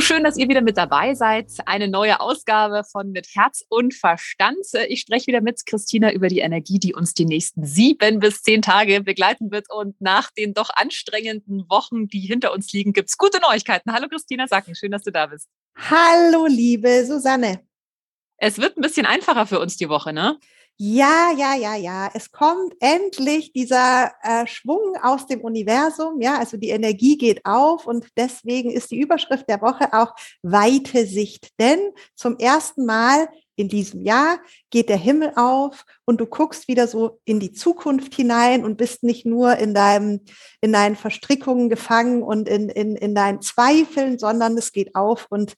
So schön, dass ihr wieder mit dabei seid. Eine neue Ausgabe von Mit Herz und Verstand. Ich spreche wieder mit Christina über die Energie, die uns die nächsten sieben bis zehn Tage begleiten wird. Und nach den doch anstrengenden Wochen, die hinter uns liegen, gibt es gute Neuigkeiten. Hallo Christina Sacken, schön, dass du da bist. Hallo, liebe Susanne. Es wird ein bisschen einfacher für uns die Woche, ne? Ja, ja, ja, ja. Es kommt endlich dieser äh, Schwung aus dem Universum. Ja, also die Energie geht auf und deswegen ist die Überschrift der Woche auch weite Sicht. Denn zum ersten Mal in diesem Jahr geht der Himmel auf und du guckst wieder so in die Zukunft hinein und bist nicht nur in deinem, in deinen Verstrickungen gefangen und in, in, in deinen Zweifeln, sondern es geht auf und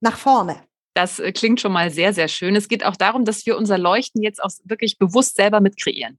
nach vorne. Das äh, klingt schon mal sehr, sehr schön. Es geht auch darum, dass wir unser Leuchten jetzt auch wirklich bewusst selber mit kreieren.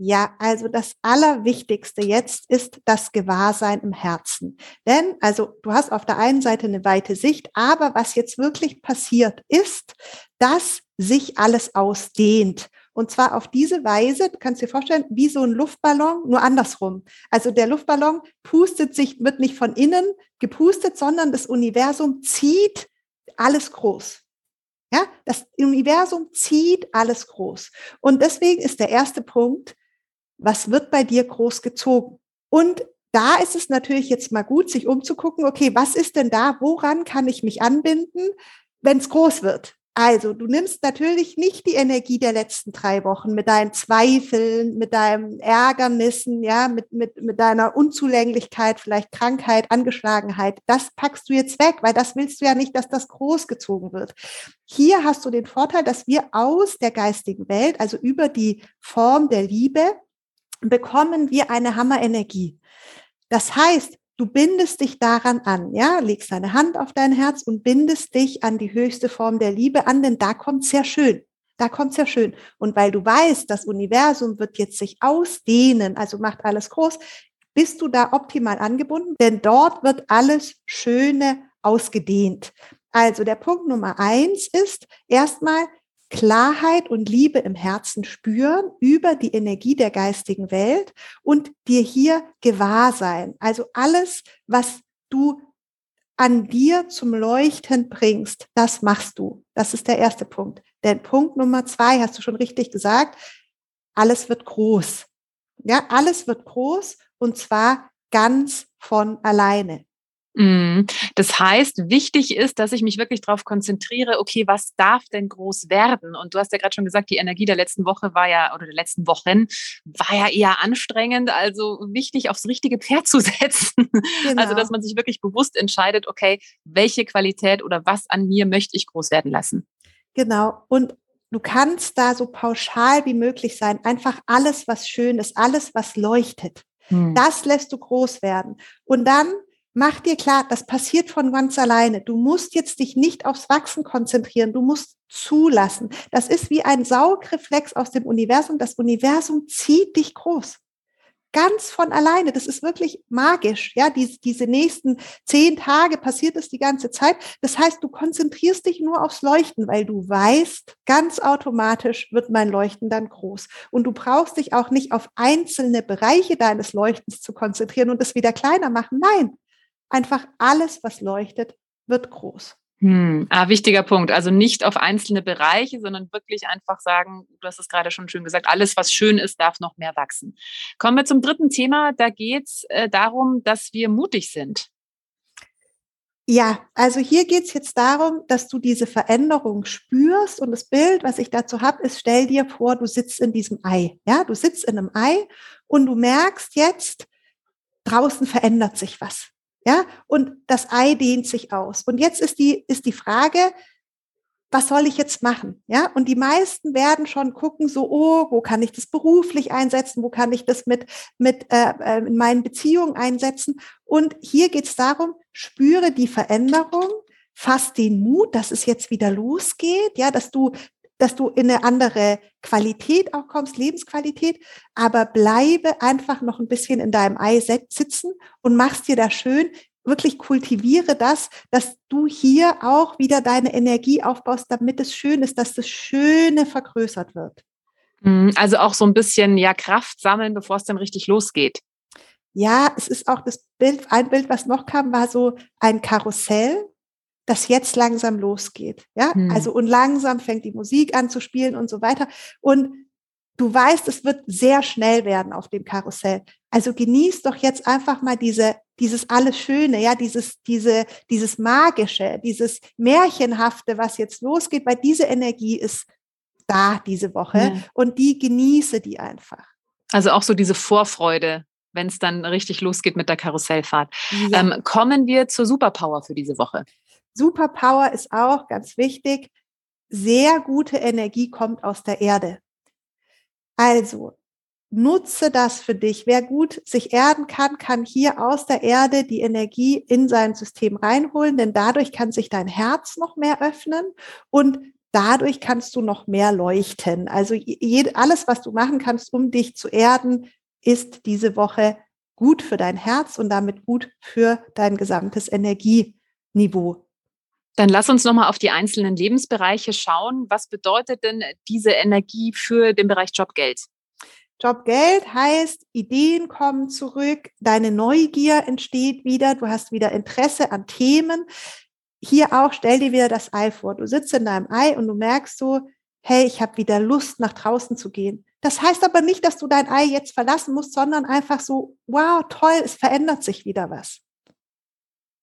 Ja, also das Allerwichtigste jetzt ist das Gewahrsein im Herzen. Denn, also du hast auf der einen Seite eine weite Sicht, aber was jetzt wirklich passiert ist, dass sich alles ausdehnt. Und zwar auf diese Weise, du kannst dir vorstellen, wie so ein Luftballon, nur andersrum. Also der Luftballon pustet sich, wird nicht von innen gepustet, sondern das Universum zieht alles groß. Ja, das Universum zieht alles groß. Und deswegen ist der erste Punkt, was wird bei dir groß gezogen? Und da ist es natürlich jetzt mal gut, sich umzugucken, okay, was ist denn da? Woran kann ich mich anbinden, wenn es groß wird? Also, du nimmst natürlich nicht die Energie der letzten drei Wochen mit deinen Zweifeln, mit deinem Ärgernissen, ja, mit, mit, mit deiner Unzulänglichkeit, vielleicht Krankheit, Angeschlagenheit. Das packst du jetzt weg, weil das willst du ja nicht, dass das großgezogen wird. Hier hast du den Vorteil, dass wir aus der geistigen Welt, also über die Form der Liebe, bekommen wir eine Hammerenergie. Das heißt, Du bindest dich daran an, ja, legst deine Hand auf dein Herz und bindest dich an die höchste Form der Liebe an, denn da kommt sehr schön. Da kommt sehr schön. Und weil du weißt, das Universum wird jetzt sich ausdehnen, also macht alles groß, bist du da optimal angebunden, denn dort wird alles Schöne ausgedehnt. Also der Punkt Nummer eins ist erstmal Klarheit und Liebe im Herzen spüren über die Energie der geistigen Welt und dir hier gewahr sein. Also alles, was du an dir zum Leuchten bringst, das machst du. Das ist der erste Punkt. Denn Punkt Nummer zwei, hast du schon richtig gesagt, alles wird groß. Ja, alles wird groß und zwar ganz von alleine. Mhm. Das heißt, wichtig ist, dass ich mich wirklich darauf konzentriere, okay, was darf denn groß werden? Und du hast ja gerade schon gesagt, die Energie der letzten Woche war ja, oder der letzten Wochen war ja eher anstrengend. Also wichtig, aufs richtige Pferd zu setzen. Genau. Also, dass man sich wirklich bewusst entscheidet, okay, welche Qualität oder was an mir möchte ich groß werden lassen. Genau. Und du kannst da so pauschal wie möglich sein. Einfach alles, was schön ist, alles, was leuchtet. Hm. Das lässt du groß werden. Und dann mach dir klar, das passiert von ganz alleine. Du musst jetzt dich nicht aufs Wachsen konzentrieren. Du musst zulassen. Das ist wie ein Saugreflex aus dem Universum. Das Universum zieht dich groß. Ganz von alleine. Das ist wirklich magisch. Ja, diese, diese nächsten zehn Tage passiert es die ganze Zeit. Das heißt, du konzentrierst dich nur aufs Leuchten, weil du weißt, ganz automatisch wird mein Leuchten dann groß. Und du brauchst dich auch nicht auf einzelne Bereiche deines Leuchtens zu konzentrieren und es wieder kleiner machen. Nein, einfach alles, was leuchtet, wird groß. Hm, ah, wichtiger Punkt. Also nicht auf einzelne Bereiche, sondern wirklich einfach sagen, du hast es gerade schon schön gesagt, alles, was schön ist, darf noch mehr wachsen. Kommen wir zum dritten Thema. Da geht es äh, darum, dass wir mutig sind. Ja, also hier geht es jetzt darum, dass du diese Veränderung spürst und das Bild, was ich dazu habe, ist, stell dir vor, du sitzt in diesem Ei. Ja, du sitzt in einem Ei und du merkst jetzt, draußen verändert sich was. Ja, und das Ei dehnt sich aus. Und jetzt ist die, ist die Frage, was soll ich jetzt machen? Ja, und die meisten werden schon gucken, so, oh, wo kann ich das beruflich einsetzen? Wo kann ich das mit, mit äh, äh in meinen Beziehungen einsetzen? Und hier geht es darum, spüre die Veränderung, fass den Mut, dass es jetzt wieder losgeht, ja, dass du dass du in eine andere Qualität auch kommst, Lebensqualität, aber bleibe einfach noch ein bisschen in deinem Ei sitzen und machst dir da schön, wirklich kultiviere das, dass du hier auch wieder deine Energie aufbaust, damit es schön ist, dass das Schöne vergrößert wird. Mhm, also auch so ein bisschen ja Kraft sammeln, bevor es dann richtig losgeht. Ja, es ist auch das Bild, ein Bild, was noch kam, war so ein Karussell das jetzt langsam losgeht. Ja, hm. also und langsam fängt die Musik an zu spielen und so weiter. Und du weißt, es wird sehr schnell werden auf dem Karussell. Also genieß doch jetzt einfach mal diese, dieses alles Schöne, ja, dieses, diese, dieses Magische, dieses Märchenhafte, was jetzt losgeht, weil diese Energie ist da diese Woche ja. und die genieße die einfach. Also auch so diese Vorfreude, wenn es dann richtig losgeht mit der Karussellfahrt. Ja. Ähm, kommen wir zur Superpower für diese Woche. Superpower ist auch ganz wichtig. Sehr gute Energie kommt aus der Erde. Also nutze das für dich. Wer gut sich erden kann, kann hier aus der Erde die Energie in sein System reinholen, denn dadurch kann sich dein Herz noch mehr öffnen und dadurch kannst du noch mehr leuchten. Also alles, was du machen kannst, um dich zu erden, ist diese Woche gut für dein Herz und damit gut für dein gesamtes Energieniveau. Dann lass uns nochmal auf die einzelnen Lebensbereiche schauen. Was bedeutet denn diese Energie für den Bereich Jobgeld? Jobgeld heißt, Ideen kommen zurück, deine Neugier entsteht wieder, du hast wieder Interesse an Themen. Hier auch, stell dir wieder das Ei vor. Du sitzt in deinem Ei und du merkst so, hey, ich habe wieder Lust, nach draußen zu gehen. Das heißt aber nicht, dass du dein Ei jetzt verlassen musst, sondern einfach so, wow, toll, es verändert sich wieder was.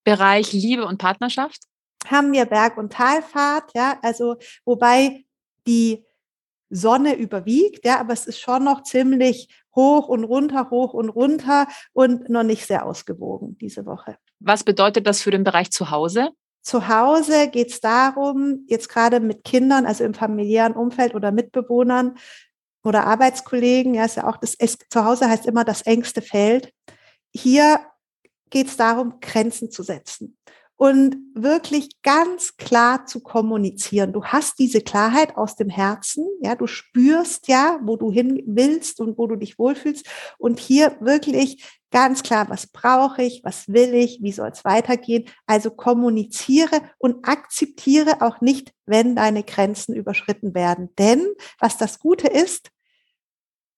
Bereich Liebe und Partnerschaft? Haben wir Berg- und Talfahrt, ja, also wobei die Sonne überwiegt, ja, aber es ist schon noch ziemlich hoch und runter, hoch und runter und noch nicht sehr ausgewogen diese Woche. Was bedeutet das für den Bereich zu Hause? Zu Hause geht es darum, jetzt gerade mit Kindern, also im familiären Umfeld oder Mitbewohnern oder Arbeitskollegen, ja, ist ja auch das, es, zu Hause heißt immer das engste Feld. Hier geht es darum, Grenzen zu setzen und wirklich ganz klar zu kommunizieren. Du hast diese Klarheit aus dem Herzen, ja, du spürst ja, wo du hin willst und wo du dich wohlfühlst und hier wirklich ganz klar, was brauche ich, was will ich, wie soll es weitergehen. Also kommuniziere und akzeptiere auch nicht, wenn deine Grenzen überschritten werden. Denn was das Gute ist,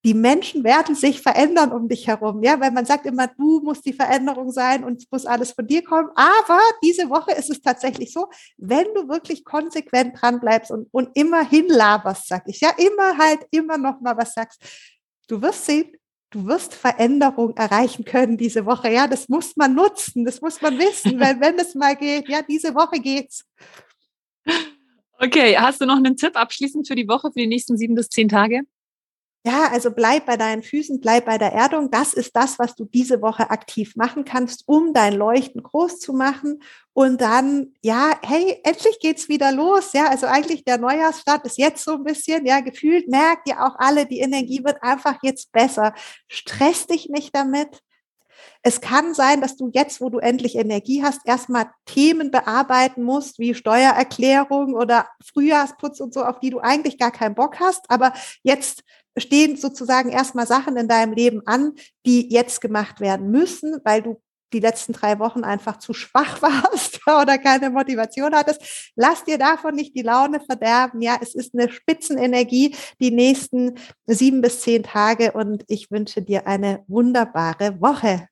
die Menschen werden sich verändern um dich herum, ja, weil man sagt immer, du musst die Veränderung sein und es muss alles von dir kommen. Aber diese Woche ist es tatsächlich so, wenn du wirklich konsequent dran bleibst und, und immer hinlaberst, sag ich, ja, immer halt, immer noch mal was sagst, du wirst sehen, du wirst Veränderung erreichen können diese Woche. Ja, das muss man nutzen, das muss man wissen, weil wenn es mal geht, ja, diese Woche geht's. Okay, hast du noch einen Tipp abschließend für die Woche, für die nächsten sieben bis zehn Tage? Ja, also bleib bei deinen Füßen, bleib bei der Erdung. Das ist das, was du diese Woche aktiv machen kannst, um dein Leuchten groß zu machen. Und dann, ja, hey, endlich geht's wieder los. Ja, also eigentlich der Neujahrsstart ist jetzt so ein bisschen, ja, gefühlt merkt ihr auch alle, die Energie wird einfach jetzt besser. Stress dich nicht damit. Es kann sein, dass du jetzt, wo du endlich Energie hast, erstmal Themen bearbeiten musst, wie Steuererklärung oder Frühjahrsputz und so, auf die du eigentlich gar keinen Bock hast. Aber jetzt stehen sozusagen erstmal Sachen in deinem Leben an, die jetzt gemacht werden müssen, weil du die letzten drei Wochen einfach zu schwach warst oder keine Motivation hattest. Lass dir davon nicht die Laune verderben. Ja, es ist eine Spitzenenergie die nächsten sieben bis zehn Tage und ich wünsche dir eine wunderbare Woche.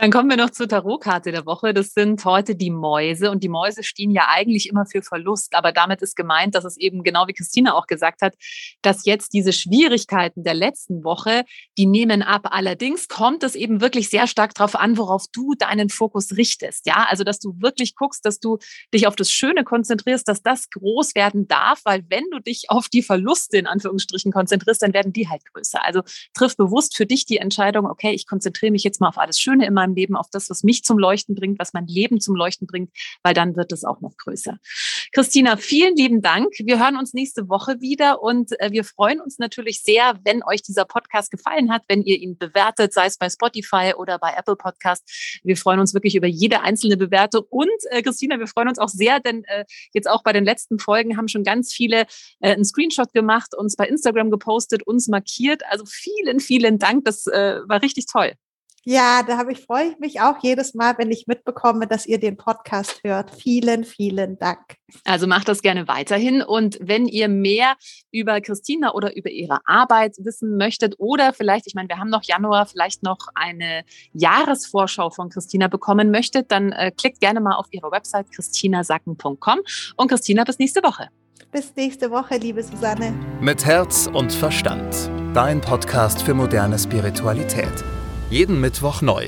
Dann kommen wir noch zur Tarotkarte der Woche. Das sind heute die Mäuse. Und die Mäuse stehen ja eigentlich immer für Verlust. Aber damit ist gemeint, dass es eben genau wie Christina auch gesagt hat, dass jetzt diese Schwierigkeiten der letzten Woche, die nehmen ab. Allerdings kommt es eben wirklich sehr stark darauf an, worauf du deinen Fokus richtest. Ja, also, dass du wirklich guckst, dass du dich auf das Schöne konzentrierst, dass das groß werden darf, weil wenn du dich auf die Verluste in Anführungsstrichen konzentrierst, dann werden die halt größer. Also triff bewusst für dich die Entscheidung, okay, ich konzentriere mich jetzt mal auf alles Schöne in meinem Leben, auf das, was mich zum Leuchten bringt, was mein Leben zum Leuchten bringt, weil dann wird es auch noch größer. Christina, vielen lieben Dank. Wir hören uns nächste Woche wieder und äh, wir freuen uns natürlich sehr, wenn euch dieser Podcast gefallen hat, wenn ihr ihn bewertet, sei es bei Spotify oder bei Apple Podcast. Wir freuen uns wirklich über jede einzelne Bewertung und äh, Christina, wir freuen uns auch sehr, denn äh, jetzt auch bei den letzten Folgen haben schon ganz viele einen Screenshot gemacht, uns bei Instagram gepostet, uns markiert. Also vielen, vielen Dank. Das war richtig toll. Ja, da habe ich, freue ich mich auch jedes Mal, wenn ich mitbekomme, dass ihr den Podcast hört. Vielen, vielen Dank. Also macht das gerne weiterhin. Und wenn ihr mehr über Christina oder über ihre Arbeit wissen möchtet oder vielleicht, ich meine, wir haben noch Januar, vielleicht noch eine Jahresvorschau von Christina bekommen möchtet, dann äh, klickt gerne mal auf ihre Website christinasacken.com. Und Christina, bis nächste Woche. Bis nächste Woche, liebe Susanne. Mit Herz und Verstand. Dein Podcast für moderne Spiritualität. Jeden Mittwoch neu.